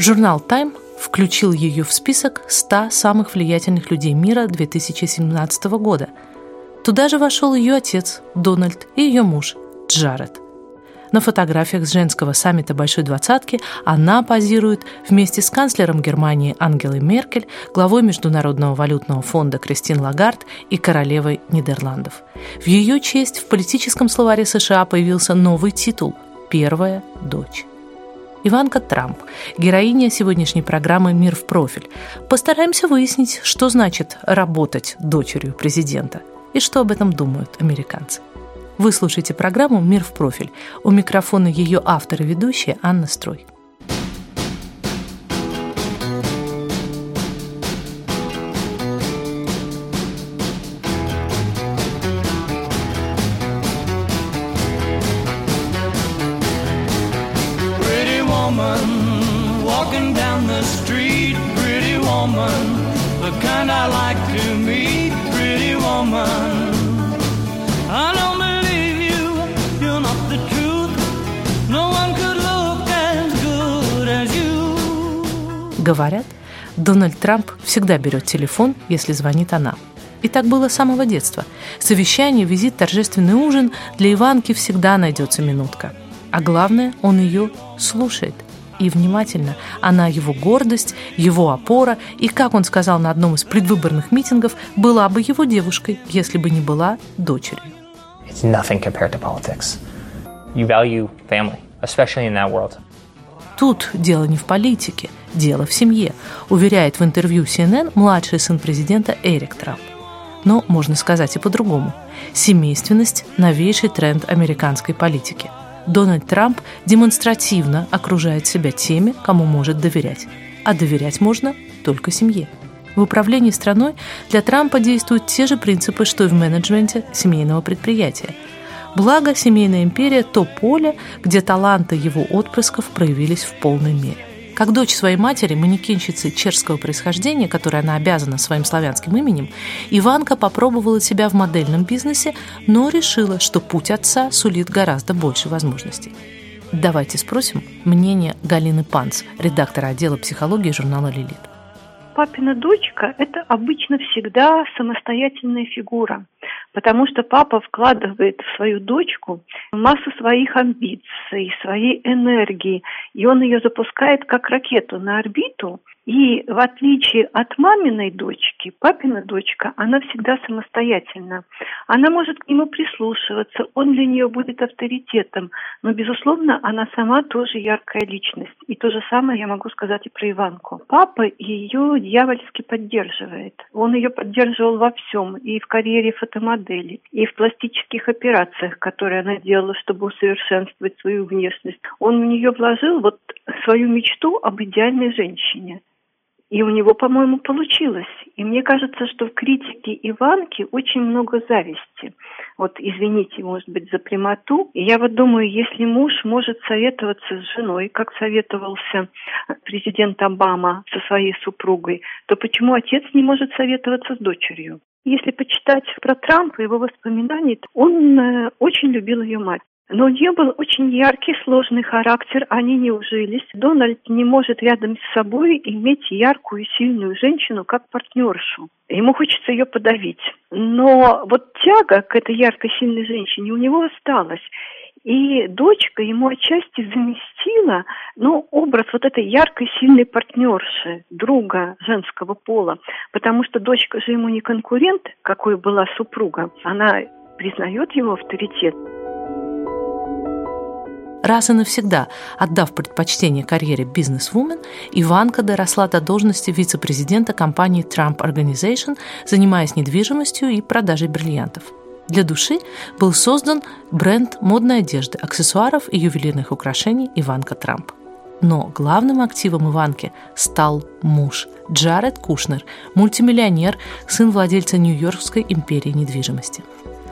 Журнал Time включил ее в список 100 самых влиятельных людей мира 2017 года. Туда же вошел ее отец Дональд и ее муж Джаред. На фотографиях с женского саммита Большой Двадцатки она позирует вместе с канцлером Германии Ангелой Меркель, главой Международного валютного фонда Кристин Лагард и королевой Нидерландов. В ее честь в политическом словаре США появился новый титул «Первая дочь». Иванка Трамп, героиня сегодняшней программы «Мир в профиль». Постараемся выяснить, что значит работать дочерью президента и что об этом думают американцы. Вы слушаете программу «Мир в профиль». У микрофона ее автор и ведущая Анна Строй. Говорят, Дональд Трамп всегда берет телефон, если звонит она. И так было с самого детства. Совещание, визит, торжественный ужин для Иванки всегда найдется минутка. А главное, он ее слушает. И внимательно. Она его гордость, его опора, и, как он сказал на одном из предвыборных митингов, была бы его девушкой, если бы не была дочерью. It's nothing compared to politics. You value family, especially in that world. Тут дело не в политике, дело в семье, уверяет в интервью CNN младший сын президента Эрик Трамп. Но можно сказать и по-другому. Семейственность – новейший тренд американской политики. Дональд Трамп демонстративно окружает себя теми, кому может доверять. А доверять можно только семье. В управлении страной для Трампа действуют те же принципы, что и в менеджменте семейного предприятия – Благо, семейная империя – то поле, где таланты его отпрысков проявились в полной мере. Как дочь своей матери, манекенщицы чешского происхождения, которой она обязана своим славянским именем, Иванка попробовала себя в модельном бизнесе, но решила, что путь отца сулит гораздо больше возможностей. Давайте спросим мнение Галины Панц, редактора отдела психологии журнала «Лилит». Папина дочка – это обычно всегда самостоятельная фигура – потому что папа вкладывает в свою дочку массу своих амбиций, своей энергии, и он ее запускает как ракету на орбиту, и в отличие от маминой дочки, папина дочка, она всегда самостоятельна. Она может к нему прислушиваться, он для нее будет авторитетом, но, безусловно, она сама тоже яркая личность. И то же самое я могу сказать и про Иванку. Папа ее дьявольски поддерживает. Он ее поддерживал во всем, и в карьере фотомодели, и в пластических операциях, которые она делала, чтобы усовершенствовать свою внешность. Он в нее вложил вот свою мечту об идеальной женщине. И у него, по-моему, получилось. И мне кажется, что в критике Иванки очень много зависти. Вот, извините, может быть, за прямоту. И я вот думаю, если муж может советоваться с женой, как советовался президент Обама со своей супругой, то почему отец не может советоваться с дочерью? Если почитать про Трампа, его воспоминания, он э, очень любил ее мать. Но у нее был очень яркий, сложный характер, они не ужились. Дональд не может рядом с собой иметь яркую и сильную женщину как партнершу. Ему хочется ее подавить. Но вот тяга к этой яркой, сильной женщине у него осталась. И дочка ему отчасти заместила, ну, образ вот этой яркой, сильной партнерши, друга женского пола. Потому что дочка же ему не конкурент, какой была супруга. Она признает его авторитет. Раз и навсегда отдав предпочтение карьере бизнес-вумен, Иванка доросла до должности вице-президента компании Trump Organization, занимаясь недвижимостью и продажей бриллиантов. Для души был создан бренд модной одежды, аксессуаров и ювелирных украшений Иванка Трамп. Но главным активом Иванки стал муж Джаред Кушнер, мультимиллионер, сын владельца Нью-Йоркской империи недвижимости.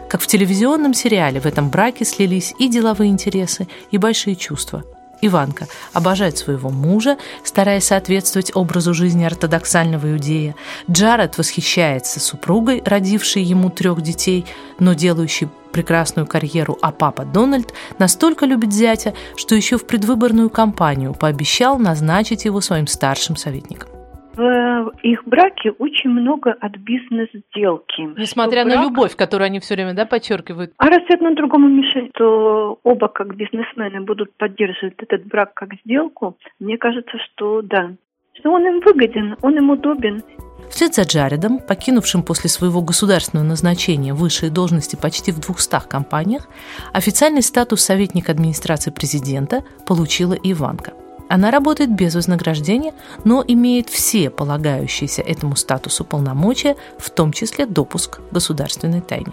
Как в телевизионном сериале, в этом браке слились и деловые интересы, и большие чувства – Иванка обожает своего мужа, стараясь соответствовать образу жизни ортодоксального иудея. Джаред восхищается супругой, родившей ему трех детей, но делающей прекрасную карьеру, а папа Дональд настолько любит зятя, что еще в предвыборную кампанию пообещал назначить его своим старшим советником в их браке очень много от бизнес-сделки. Несмотря брак... на любовь, которую они все время да, подчеркивают. А раз одно другому мешает, то оба как бизнесмены будут поддерживать этот брак как сделку, мне кажется, что да. Что он им выгоден, он им удобен. Вслед за Джаредом, покинувшим после своего государственного назначения высшие должности почти в 200 компаниях, официальный статус советника администрации президента получила Иванка – она работает без вознаграждения, но имеет все полагающиеся этому статусу полномочия, в том числе допуск к государственной тайне.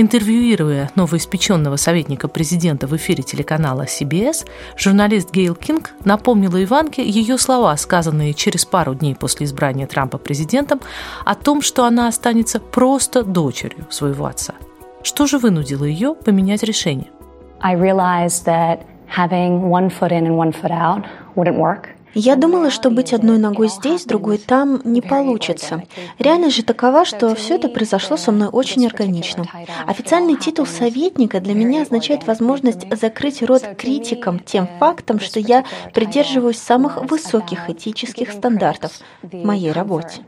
Интервьюируя новоиспеченного советника президента в эфире телеканала CBS, журналист Гейл Кинг напомнила Иванке ее слова, сказанные через пару дней после избрания Трампа президентом, о том, что она останется просто дочерью своего отца. Что же вынудило ее поменять решение? I realized that Я думала, что быть одной ногой здесь, другой там не получится. Реальность же такова, что все это произошло со мной очень органично. Официальный титул советника для меня означает возможность закрыть рот критикам тем фактом, что я придерживаюсь самых высоких этических стандартов в моей работе.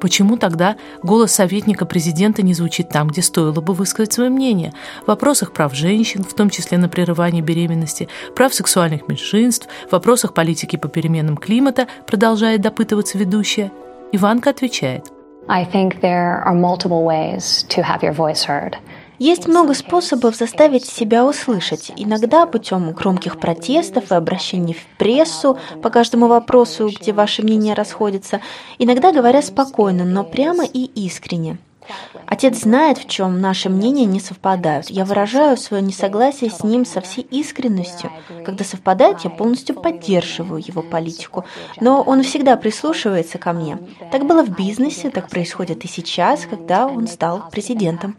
Почему тогда голос советника президента не звучит там, где стоило бы высказать свое мнение? В вопросах прав женщин, в том числе на прерывание беременности, прав сексуальных меньшинств, в вопросах политики по переменам климата, продолжает допытываться ведущая. Иванка отвечает. I think there are multiple ways to have your voice heard. Есть много способов заставить себя услышать, иногда путем громких протестов и обращений в прессу по каждому вопросу, где ваши мнения расходятся, иногда говоря спокойно, но прямо и искренне. Отец знает, в чем наши мнения не совпадают. Я выражаю свое несогласие с ним со всей искренностью. Когда совпадает, я полностью поддерживаю его политику. Но он всегда прислушивается ко мне. Так было в бизнесе, так происходит и сейчас, когда он стал президентом.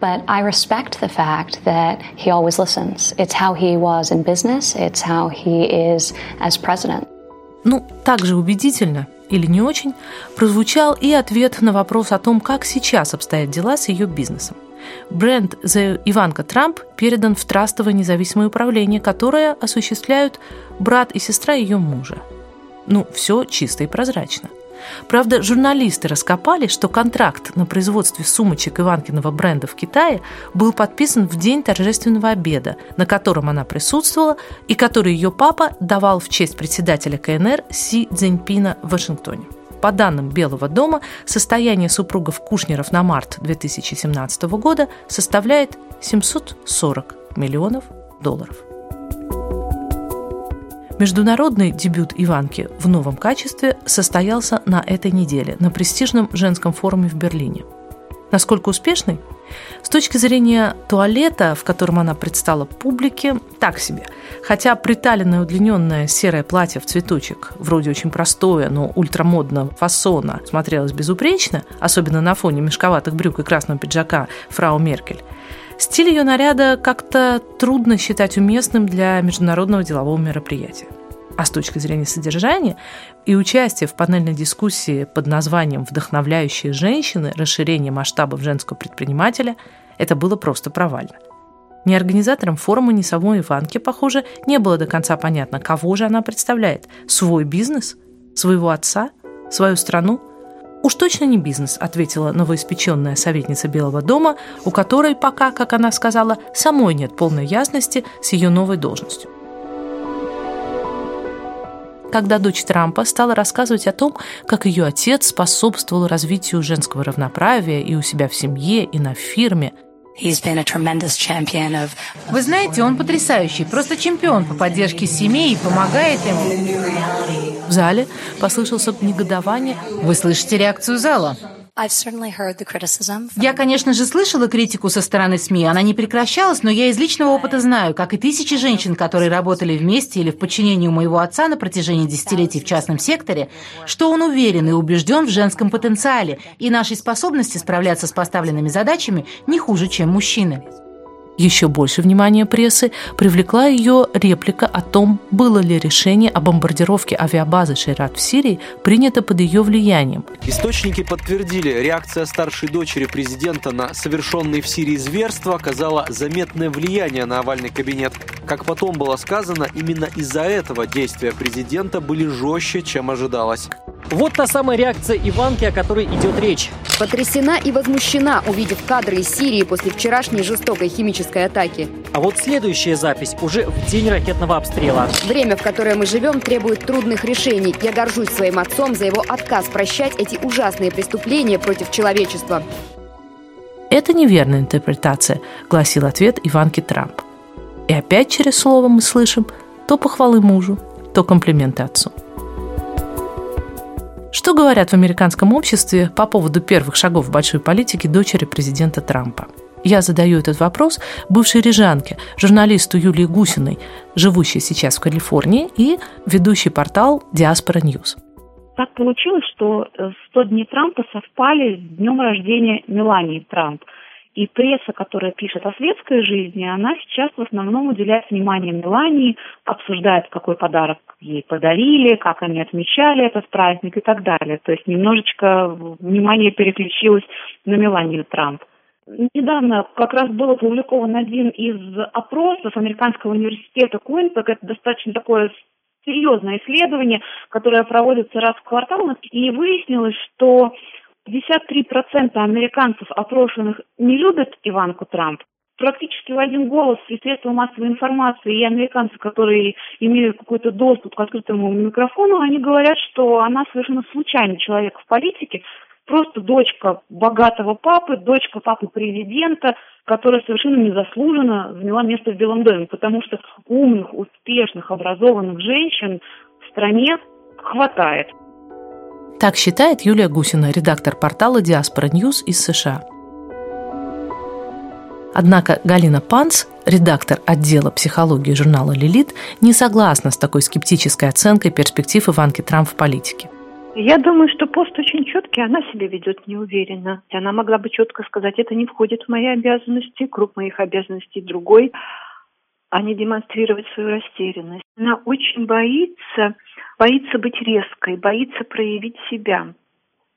But I respect the fact that he always listens. It's how he was in business, it's how he is as president. Ну, также убедительно или не очень, прозвучал и ответ на вопрос о том, как сейчас обстоят дела с ее бизнесом. Бренд The Иванка Трамп передан в трастовое независимое управление, которое осуществляют брат и сестра ее мужа. Ну, все чисто и прозрачно – Правда, журналисты раскопали, что контракт на производстве сумочек Иванкиного бренда в Китае был подписан в день торжественного обеда, на котором она присутствовала и который ее папа давал в честь председателя КНР Си Цзиньпина в Вашингтоне. По данным Белого дома, состояние супругов Кушнеров на март 2017 года составляет 740 миллионов долларов. Международный дебют Иванки в новом качестве состоялся на этой неделе на престижном женском форуме в Берлине. Насколько успешный? С точки зрения туалета, в котором она предстала публике, так себе. Хотя приталенное удлиненное серое платье в цветочек, вроде очень простое, но ультрамодного фасона, смотрелось безупречно, особенно на фоне мешковатых брюк и красного пиджака фрау Меркель, Стиль ее наряда как-то трудно считать уместным для международного делового мероприятия. А с точки зрения содержания и участия в панельной дискуссии под названием «Вдохновляющие женщины. Расширение масштабов женского предпринимателя» это было просто провально. Ни организаторам форума, ни самой Иванке, похоже, не было до конца понятно, кого же она представляет – свой бизнес, своего отца, свою страну – «Уж точно не бизнес», – ответила новоиспеченная советница Белого дома, у которой пока, как она сказала, самой нет полной ясности с ее новой должностью. Когда дочь Трампа стала рассказывать о том, как ее отец способствовал развитию женского равноправия и у себя в семье, и на фирме, вы знаете, он потрясающий, просто чемпион по поддержке семей и помогает им. В зале послышался негодование. Вы слышите реакцию зала? Я, конечно же, слышала критику со стороны СМИ, она не прекращалась, но я из личного опыта знаю, как и тысячи женщин, которые работали вместе или в подчинении у моего отца на протяжении десятилетий в частном секторе, что он уверен и убежден в женском потенциале и нашей способности справляться с поставленными задачами не хуже, чем мужчины. Еще больше внимания прессы привлекла ее реплика о том, было ли решение о бомбардировке авиабазы Шейрат в Сирии принято под ее влиянием. Источники подтвердили, реакция старшей дочери президента на совершенные в Сирии зверства оказала заметное влияние на овальный кабинет. Как потом было сказано, именно из-за этого действия президента были жестче, чем ожидалось. Вот та самая реакция Иванки, о которой идет речь. Потрясена и возмущена, увидев кадры из Сирии после вчерашней жестокой химической атаки. А вот следующая запись уже в день ракетного обстрела. Время, в которое мы живем, требует трудных решений. Я горжусь своим отцом за его отказ прощать эти ужасные преступления против человечества. Это неверная интерпретация, гласил ответ Иванки Трамп. И опять через слово мы слышим то похвалы мужу, то комплименты отцу. Что говорят в американском обществе по поводу первых шагов большой политики дочери президента Трампа? Я задаю этот вопрос бывшей рижанке, журналисту Юлии Гусиной, живущей сейчас в Калифорнии, и ведущей портал Diaspora News. Так получилось, что 100 э, дней Трампа совпали с днем рождения Мелании Трамп – и пресса, которая пишет о светской жизни, она сейчас в основном уделяет внимание Мелании, обсуждает, какой подарок ей подарили, как они отмечали этот праздник и так далее. То есть немножечко внимание переключилось на Меланию Трамп. Недавно как раз был опубликован один из опросов Американского университета Куинтек. Это достаточно такое серьезное исследование, которое проводится раз в квартал, и выяснилось, что 53% американцев, опрошенных, не любят Иванку Трамп. Практически в один голос и средства массовой информации, и американцы, которые имеют какой-то доступ к открытому микрофону, они говорят, что она совершенно случайный человек в политике, просто дочка богатого папы, дочка папы президента, которая совершенно незаслуженно заняла место в Белом доме, потому что умных, успешных, образованных женщин в стране хватает. Так считает Юлия Гусина, редактор портала Diaspora News из США. Однако Галина Панц, редактор отдела психологии журнала «Лилит», не согласна с такой скептической оценкой перспектив Иванки Трамп в политике. Я думаю, что пост очень четкий, она себя ведет неуверенно. Она могла бы четко сказать, это не входит в мои обязанности, круг моих обязанностей другой, а не демонстрировать свою растерянность. Она очень боится боится быть резкой, боится проявить себя.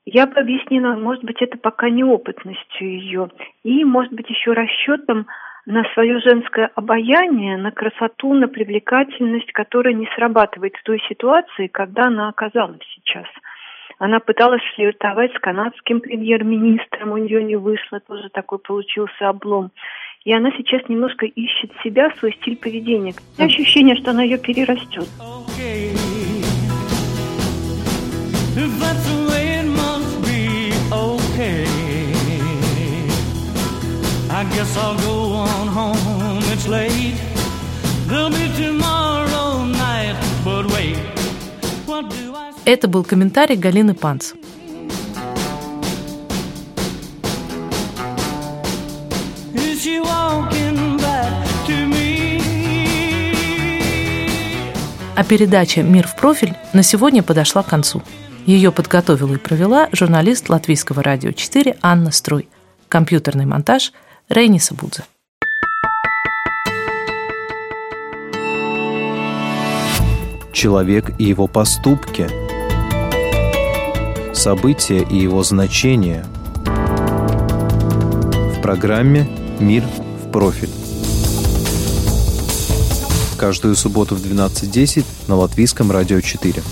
Я бы объяснила, может быть, это пока неопытностью ее, и, может быть, еще расчетом на свое женское обаяние, на красоту, на привлекательность, которая не срабатывает в той ситуации, когда она оказалась сейчас. Она пыталась флиртовать с канадским премьер-министром, у нее не вышло, тоже такой получился облом. И она сейчас немножко ищет себя, свой стиль поведения. Ощущение, что она ее перерастет. That's the way it must be, okay. I guess I'll go on home, it's late. There'll be tomorrow night, but wait. What do I... Это был комментарий Галины Панц. А передача «Мир в профиль» на сегодня подошла к концу. Ее подготовила и провела журналист Латвийского радио 4 Анна Строй. Компьютерный монтаж Рейни Сабудзе. Человек и его поступки. События и его значения. В программе «Мир в профиль». Каждую субботу в 12.10 на Латвийском радио 4.